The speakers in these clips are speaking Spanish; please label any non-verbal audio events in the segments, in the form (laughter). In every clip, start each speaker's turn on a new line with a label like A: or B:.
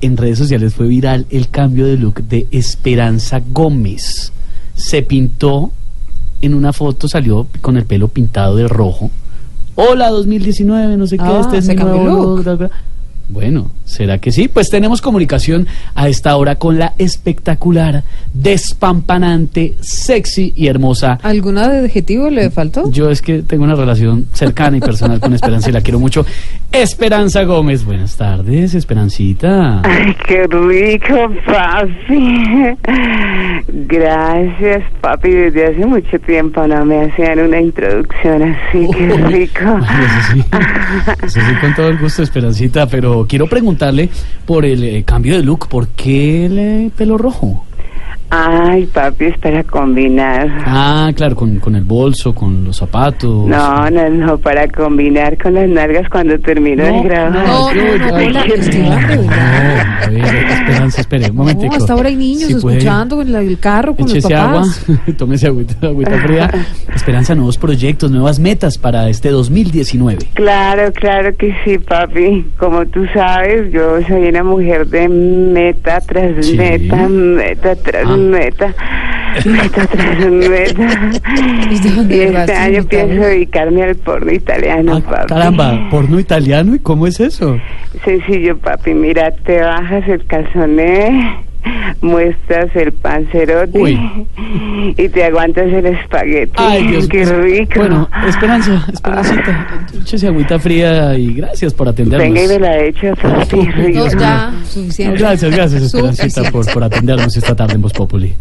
A: en redes sociales fue viral el cambio de look de Esperanza Gómez. Se pintó en una foto, salió con el pelo pintado de rojo. Hola 2019, no sé qué,
B: Ah,
A: este es
B: se
A: mi
B: cambió
A: nuevo
B: look.
A: Bueno, ¿será que sí? Pues tenemos comunicación a esta hora con la espectacular, despampanante, sexy y hermosa
B: ¿Algún adjetivo le faltó?
A: yo es que tengo una relación cercana y personal con Esperanza y la quiero mucho. Esperanza Gómez, buenas tardes, Esperancita.
C: Ay, qué rico, papi. Gracias, papi. Desde hace mucho tiempo no me hacían una introducción así. Qué rico.
A: Ay, eso sí, (laughs) eso sí, con todo el gusto, Esperancita, pero quiero preguntarle por el eh, cambio de look, ¿por qué el pelo rojo?
C: Ay, papi, es para combinar.
A: Ah, claro, con, con el bolso, con los zapatos.
C: No, no, no, para combinar con las nalgas cuando termino de grabar.
B: no, no, no,
A: Ay, No,
B: verdad.
A: a ver, Esperanza, espere, un momentico.
B: No, hasta ahora hay niños
A: Si puede,
B: escuchando en la- el carro con los
A: Échese agua,
B: papás. (laughs)
A: tómese agüita, agüita fría. (laughs) Esperanza, nuevos proyectos, nuevas metas para este 2019.
C: Claro, claro que sí, papi. Como tú sabes, yo soy una mujer de meta tras
A: Sí.
C: meta, meta tras
A: Ah.
C: Meta, meta tras meta. (laughs) Y este año pienso dedicarme al porno italiano,
A: Ah,
C: papi.
A: caramba, porno italiano, ¿y cómo es eso?
C: Sencillo, papi. Mira, te bajas el calzoné, muestras el panzerotti
A: Uy.
C: y te aguantas el espagueti.
A: Ay, Dios (laughs)
C: Qué rico.
A: Bueno, Esperanza, Esperancita, échese agüita fría y gracias por atendernos.
C: Venga y me la.
B: No, ya, suficiente.
A: gracias, gracias, Esperancita, por, por atendernos esta tarde en Voz Populi.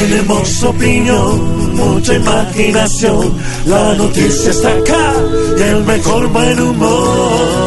D: Tenemos opinión, mucha imaginación. La noticia está acá y el mejor buen humor.